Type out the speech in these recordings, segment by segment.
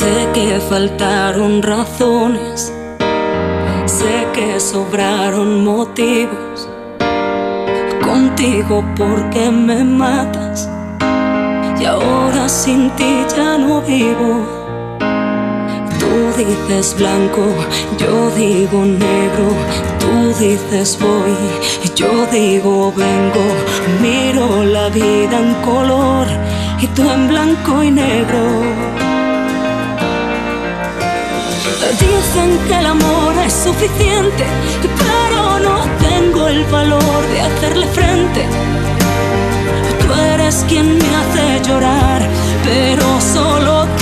Sé que faltaron razones, sé que sobraron motivos. Contigo porque me matas y ahora sin ti ya no vivo. Tú dices blanco, yo digo negro. Tú dices voy, yo digo vengo. Miro la vida en color y tú en blanco y negro. Dicen que el amor es suficiente, pero no tengo el valor de hacerle frente. Tú eres quien me hace llorar, pero solo tú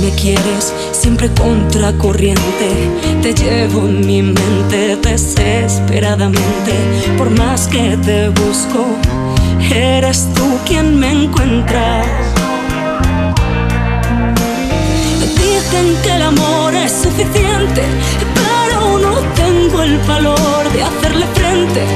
me quieres, siempre contracorriente. Te llevo en mi mente desesperadamente. Por más que te busco, eres tú quien me encuentra. Dicen que el amor es suficiente, no tengo el valor de hacerle frente.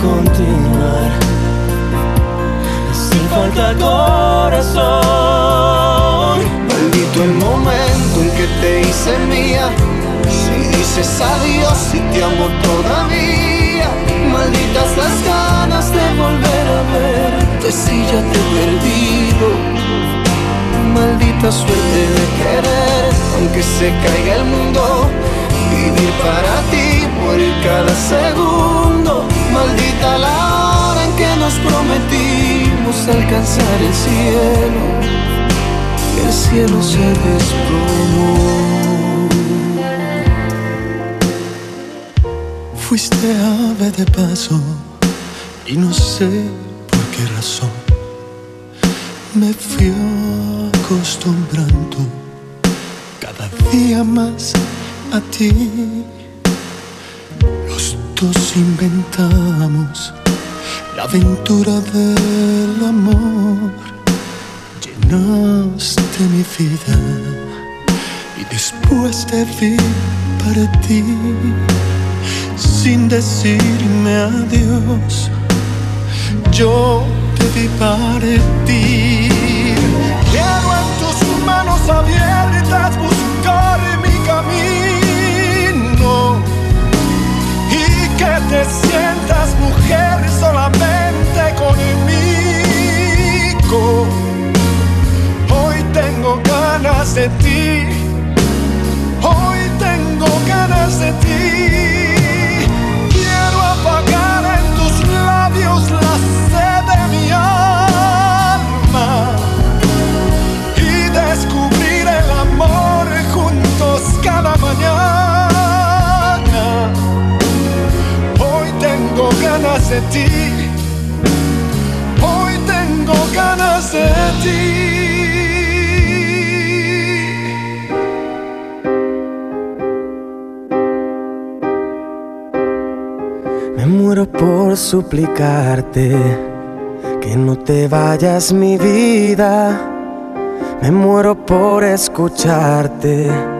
continuar sin falta corazón. Maldito el momento en que te hice mía. Si dices adiós, y te amo todavía. Malditas las ganas de volver a verte si ya te he perdido. Maldita suerte de querer, aunque se caiga el mundo. Vivir para ti, morir cada segundo Maldita la hora en que nos prometimos alcanzar el cielo. El cielo se desplomó. Fuiste ave de paso y no sé por qué razón me fui acostumbrando cada día más a ti juntos inventamos la aventura del amor. Llenaste mi vida y después te vi para ti sin decirme adiós. Yo te vi para ti, Quiero en tus manos abiertas buscar mi camino te sientas mujer solamente conmigo. Hoy tengo ganas de ti. Hoy tengo ganas de ti. ti. Hoy tengo ganas de ti. Me muero por suplicarte que no te vayas mi vida. Me muero por escucharte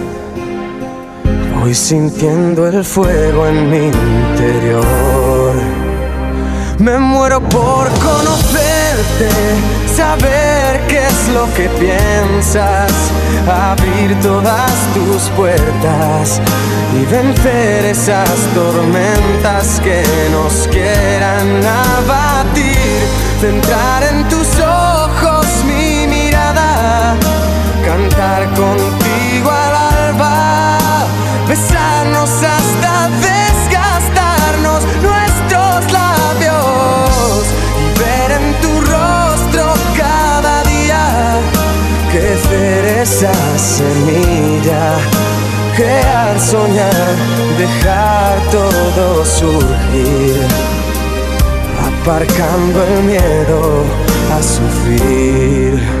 Voy sintiendo el fuego en mi interior. Me muero por conocerte, saber qué es lo que piensas, abrir todas tus puertas y vencer esas tormentas que nos quieran abatir, centrar en tus ojos mi mirada, cantar con besarnos hasta desgastarnos nuestros labios y ver en tu rostro cada día crecer esa semilla, crear, soñar, dejar todo surgir, aparcando el miedo a sufrir.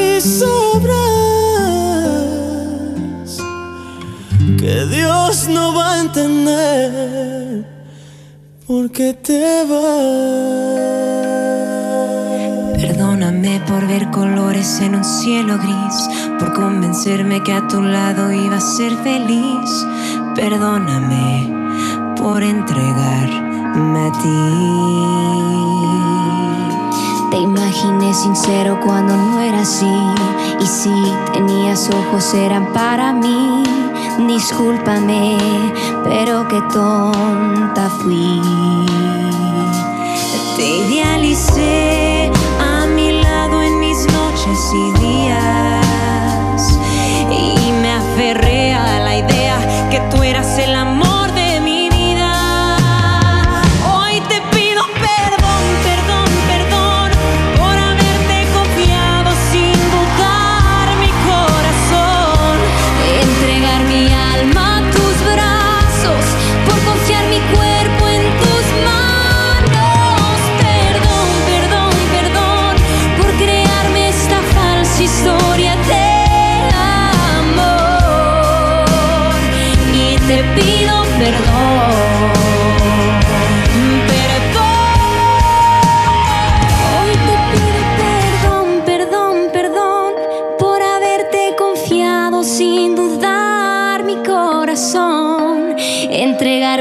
te vas. Perdóname por ver colores en un cielo gris, por convencerme que a tu lado iba a ser feliz. Perdóname por entregarme a ti. Te imaginé sincero cuando no era así, y si tenías ojos eran para mí. Discúlpame, pero qué tonta fui. Te idealicé noches y días y me aferré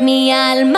mi alma.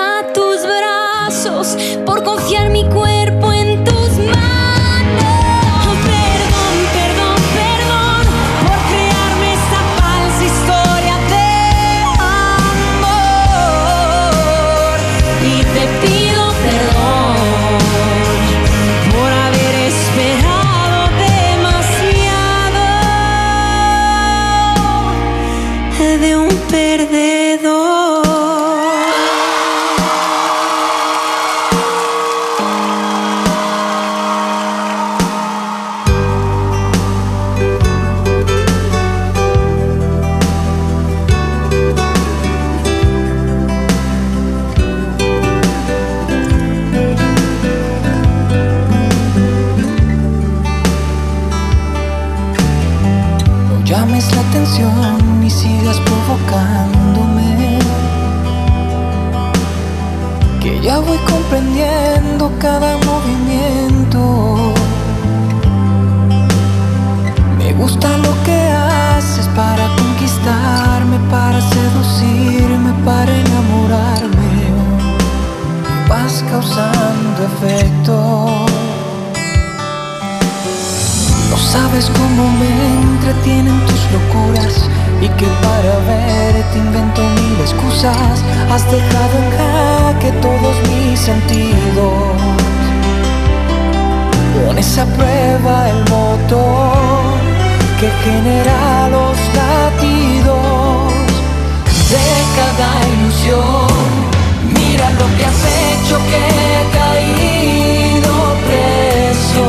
causando efecto. No sabes cómo me entretienen tus locuras y que para verte invento mil excusas. Has dejado en jaque todos mis sentidos. Pones a prueba el motor que genera los latidos de cada ilusión lo que has hecho que he caído preso.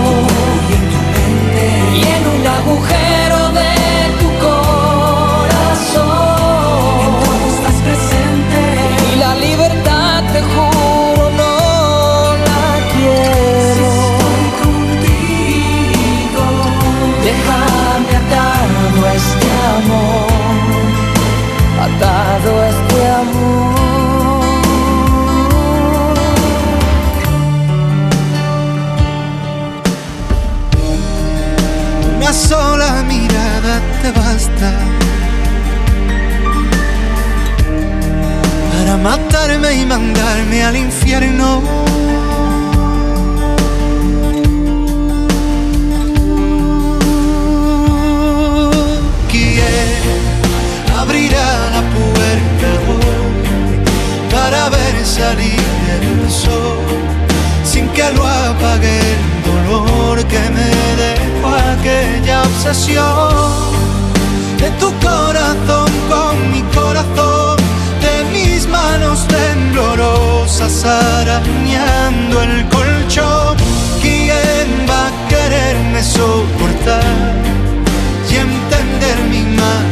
Y en, un agujero de tu corazón. Estás presente. Y la libertad te juro no la quiero. Si estoy contigo déjame atado a este amor. Atado una sola mirada te basta para matarme y mandarme al infierno. Obsesión de tu corazón con mi corazón? mis manos temblorosas arañando el colchón. ¿Quién va a quererme soportar y entender mi mal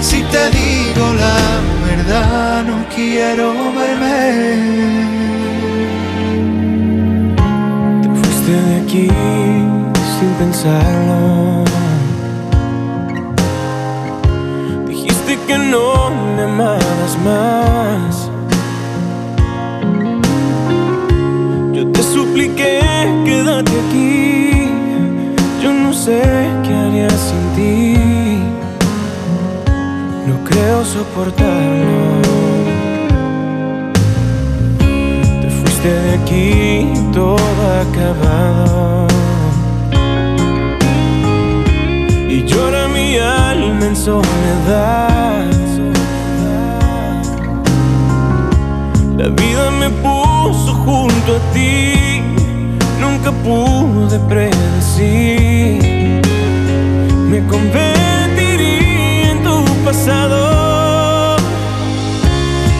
Si te digo la verdad, no quiero verme. Te fuiste de aquí pensarlo que no me amabas más. Yo te supliqué, quédate aquí. Yo no sé qué haría sin ti. No creo soportarlo. Te fuiste de aquí, todo acabado. Llora mi alma en soledad. La vida me puso junto a ti, nunca pude predecir. Me convertiría en tu pasado.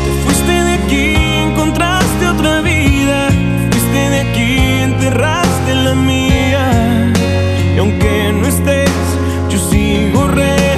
Te fuiste de aquí, encontraste otra vida. Fuiste de aquí, enterraste la mía. Sigo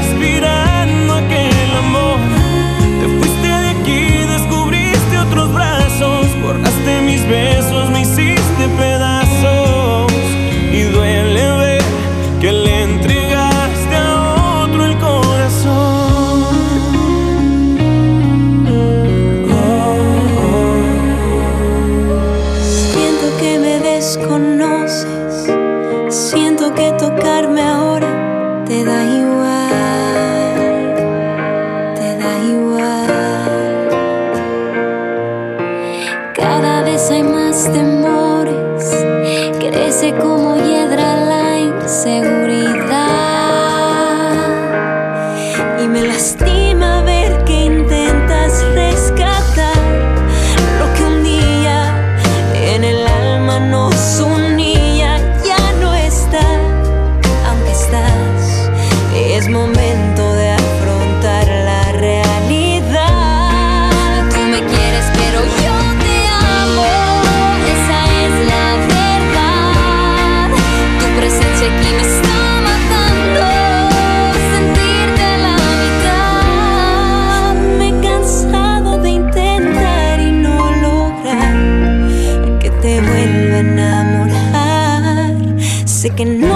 Sé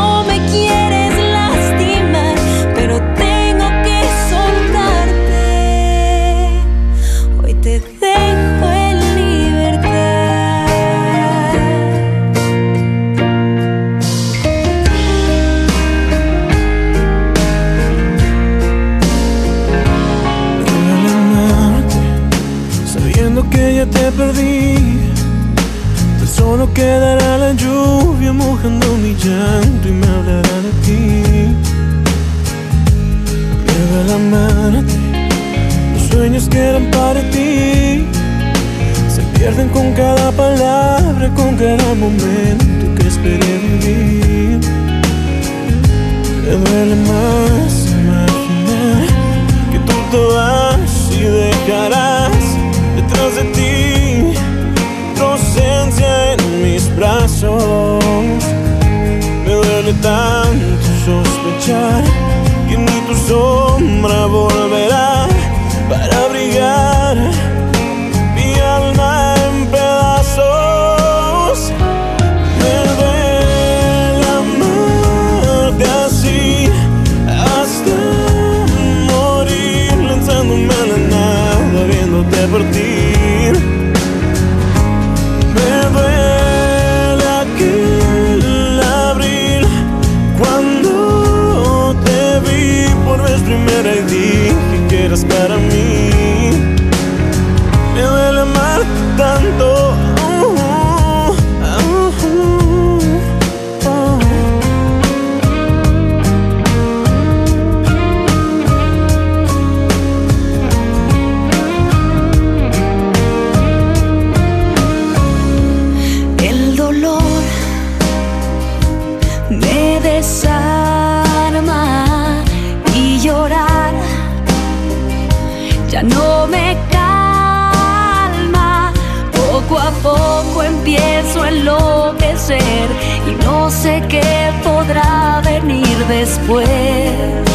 los sueños que eran para ti se pierden con cada palabra, con cada momento que esperé vivir. Me duele más imaginar que tú te vas y dejarás detrás de ti tu ausencia en mis brazos. Me duele tanto sospechar que ni tu sombra volverá después.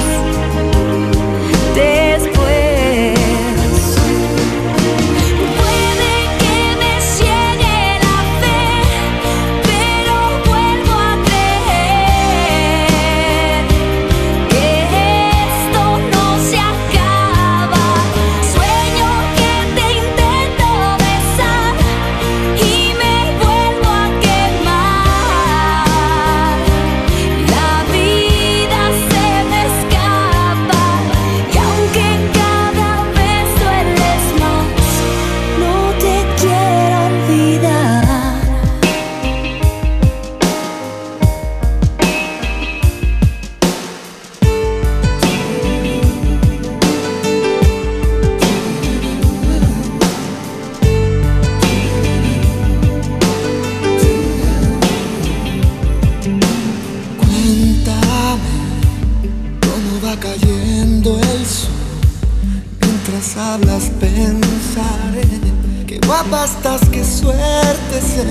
gastas, qué suerte ser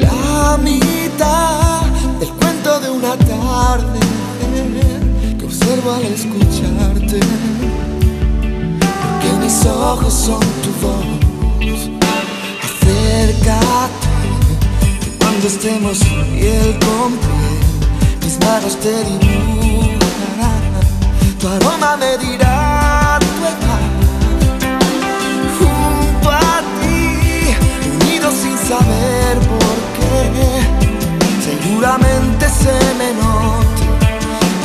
la mitad del cuento de una tarde que observo al escucharte. Que mis ojos son tu voz, acércate. Que cuando estemos piel con piel, mis manos te dibujarán, tu aroma me dirá. saber por qué. Seguramente se me nota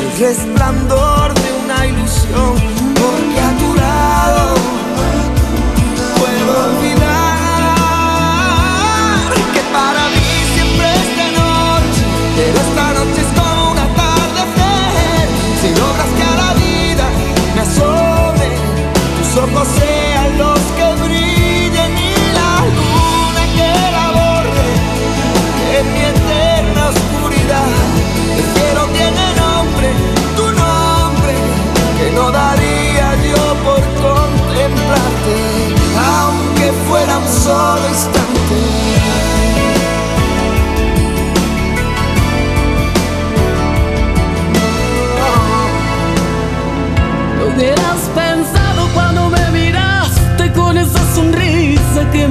el resplandor de una ilusión, porque a tu lado puedo olvidar.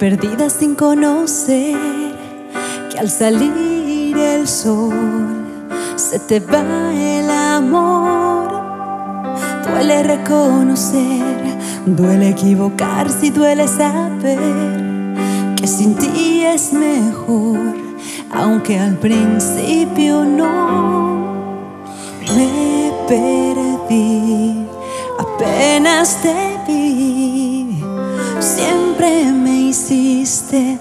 perdida sin conocer que al salir el sol se te va el amor. Duele reconocer, duele equivocarse y duele saber que sin ti es mejor, aunque al principio no me perdí, apenas te vi, siempre me hiciste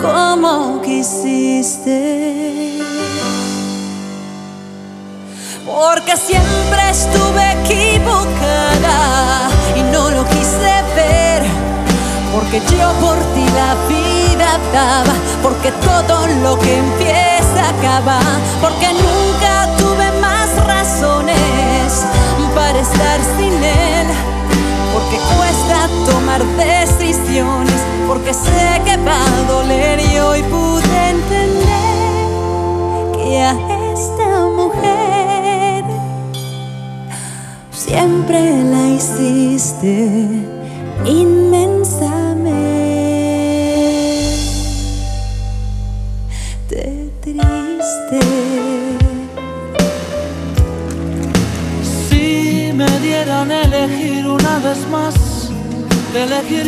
como quisiste. Porque siempre estuve equivocada y no lo quise ver. Porque yo por ti la vida daba. Porque todo lo que empieza acaba. Porque nunca tuve más razones para estar sin él. porque sé que va a doler y hoy pude entender que a esta mujer siempre la hiciste inmensamente triste. Si me dieran elegir una vez más, elegir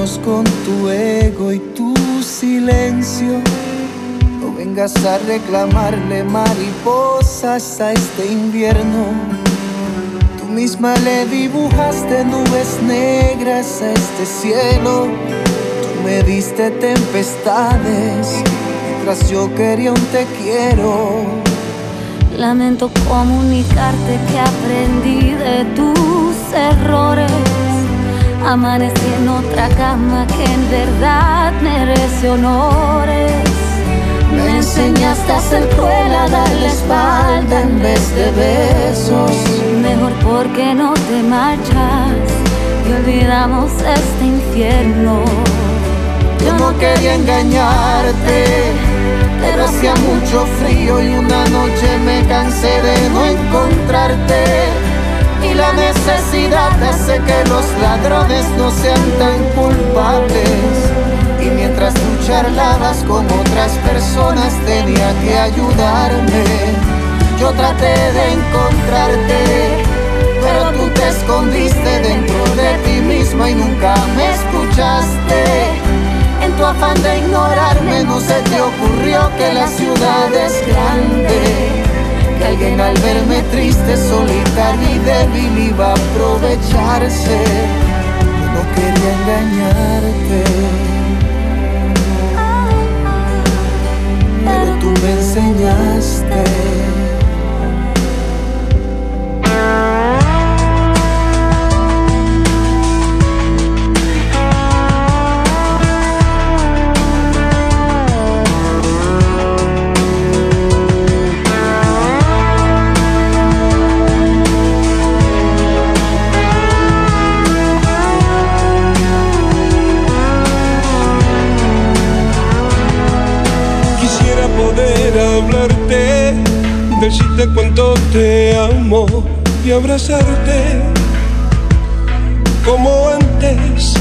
Con tu ego y tu silencio. No vengas a reclamarle mariposas a este invierno. Tú misma le dibujaste nubes negras a este cielo. Tú me diste tempestades mientras yo quería un te quiero. Lamento comunicarte que aprendí de tus errores. Amanecí en otra cama que en verdad merece honores. Me enseñaste a ser cruel, a dar la espalda en vez de besos. Mejor porque no te marchas y olvidamos este infierno. Yo no quería engañarte, pero hacía mucho frío y una noche me cansé de no encontrarte. Y la necesidad hace que los ladrones no sean tan culpables. Y mientras tú charlabas con otras personas tenía que ayudarme. Yo traté de encontrarte, pero tú te escondiste dentro de ti misma y nunca me escuchaste. En tu afán de ignorarme no se te ocurrió que la ciudad es grande. Que alguien al verme triste, solitaria y débil iba a aprovecharse. Yo no quería engañarte. Pero tú me enseñaste. Decirte cuánto te amo y abrazarte como antes.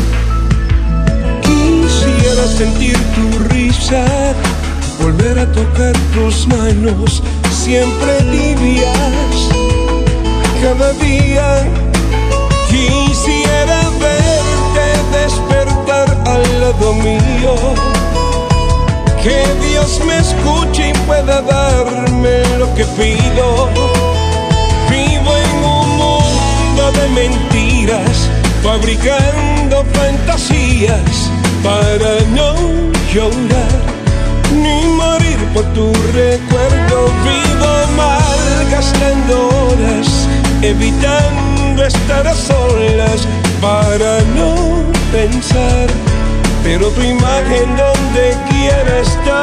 Quisiera sentir tu risa, volver a tocar tus manos, siempre tibias, cada día. Quisiera verte despertar al lado mío. Que Dios me escuche y pueda darme lo que pido. Vivo en un mundo de mentiras, fabricando fantasías para no llorar ni morir por tu recuerdo. Vivo mal gastando horas, evitando estar a solas para no pensar pero tu imagen donde quiera está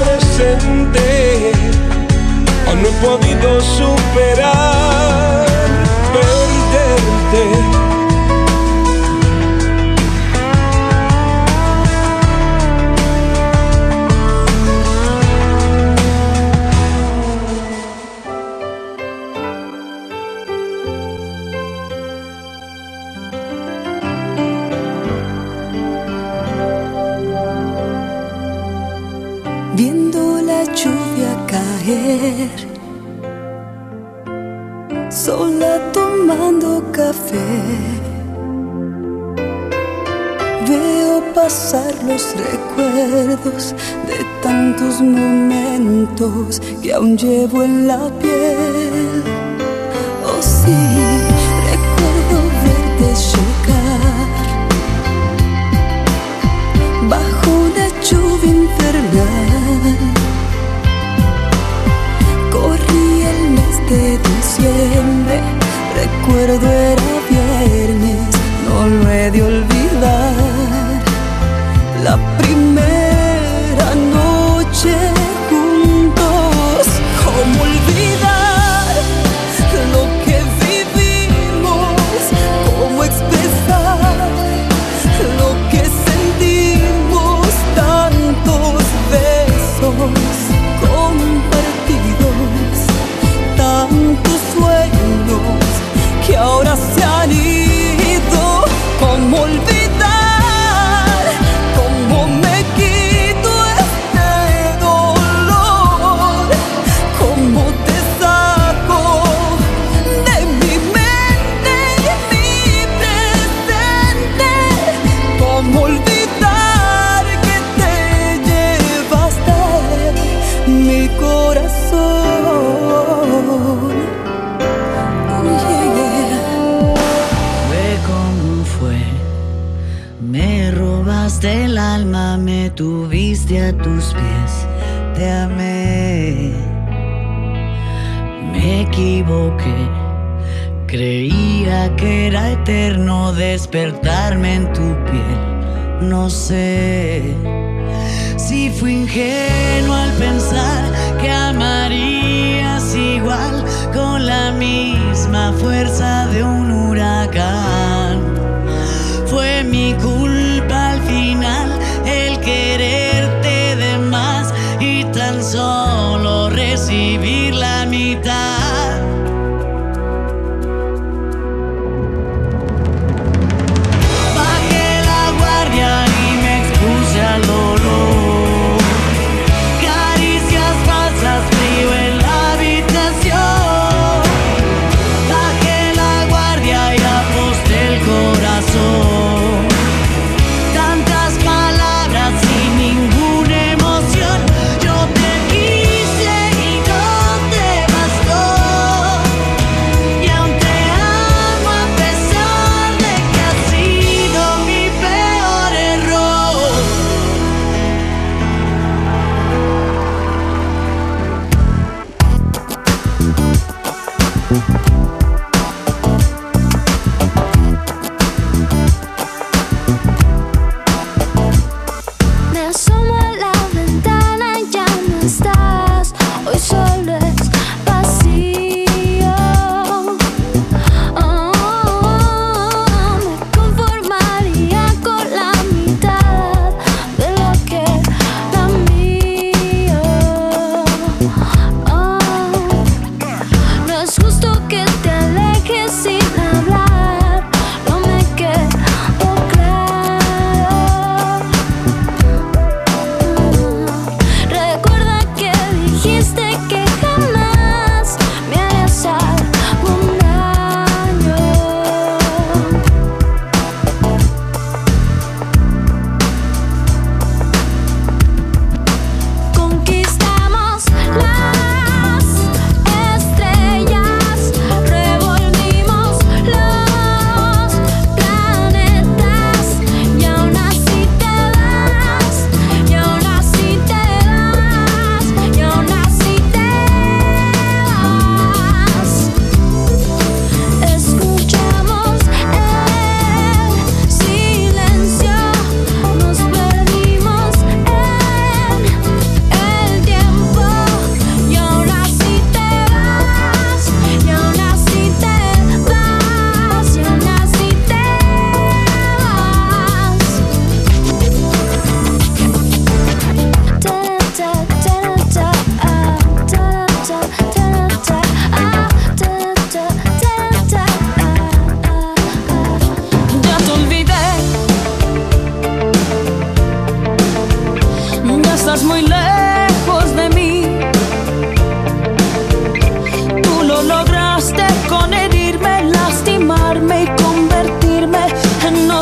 presente. Aún no he podido superar perderte. sola tomando café. Veo pasar los recuerdos de tantos momentos que aún llevo en la piel. recuerdo era viernes, no lo he de olvidar. no sé.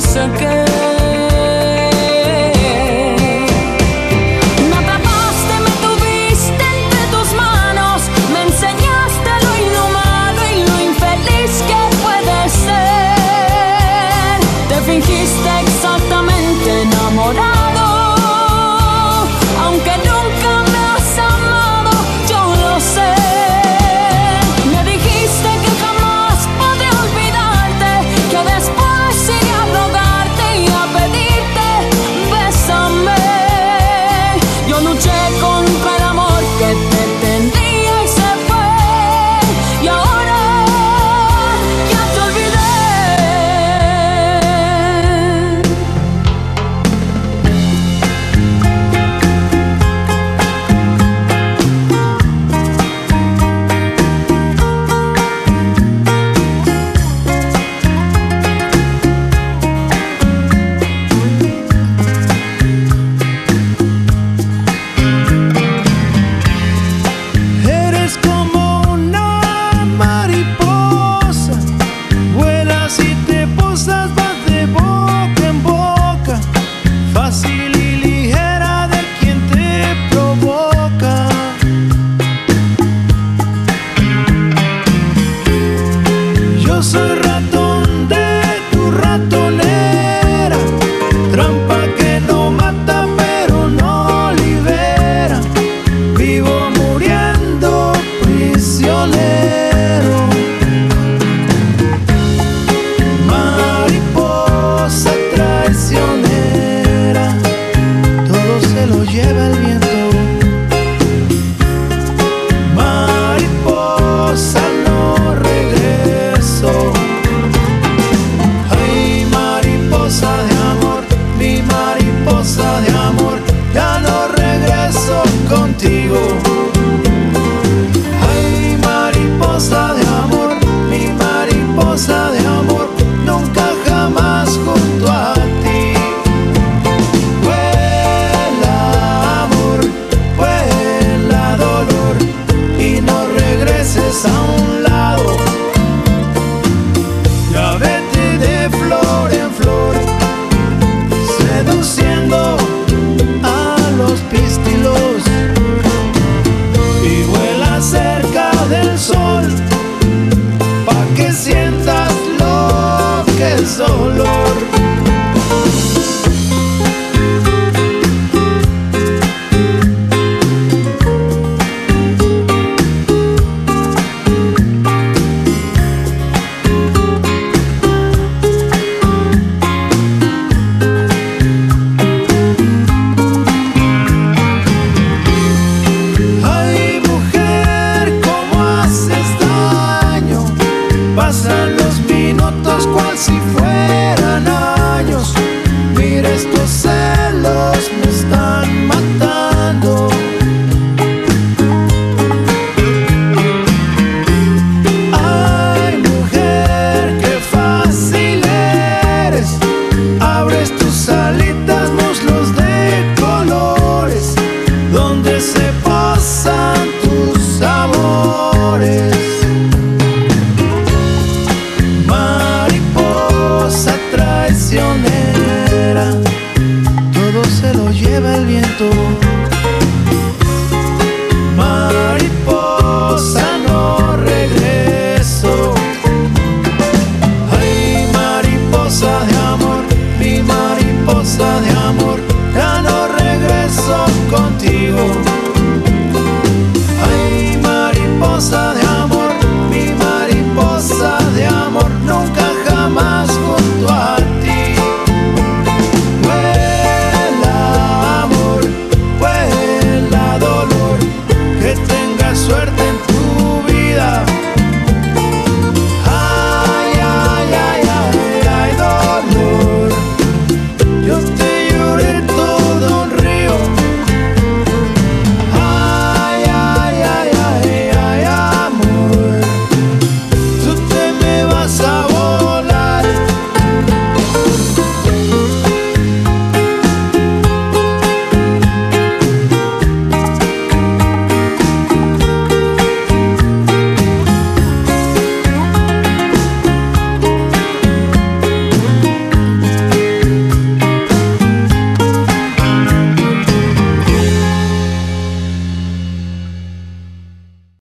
No sé.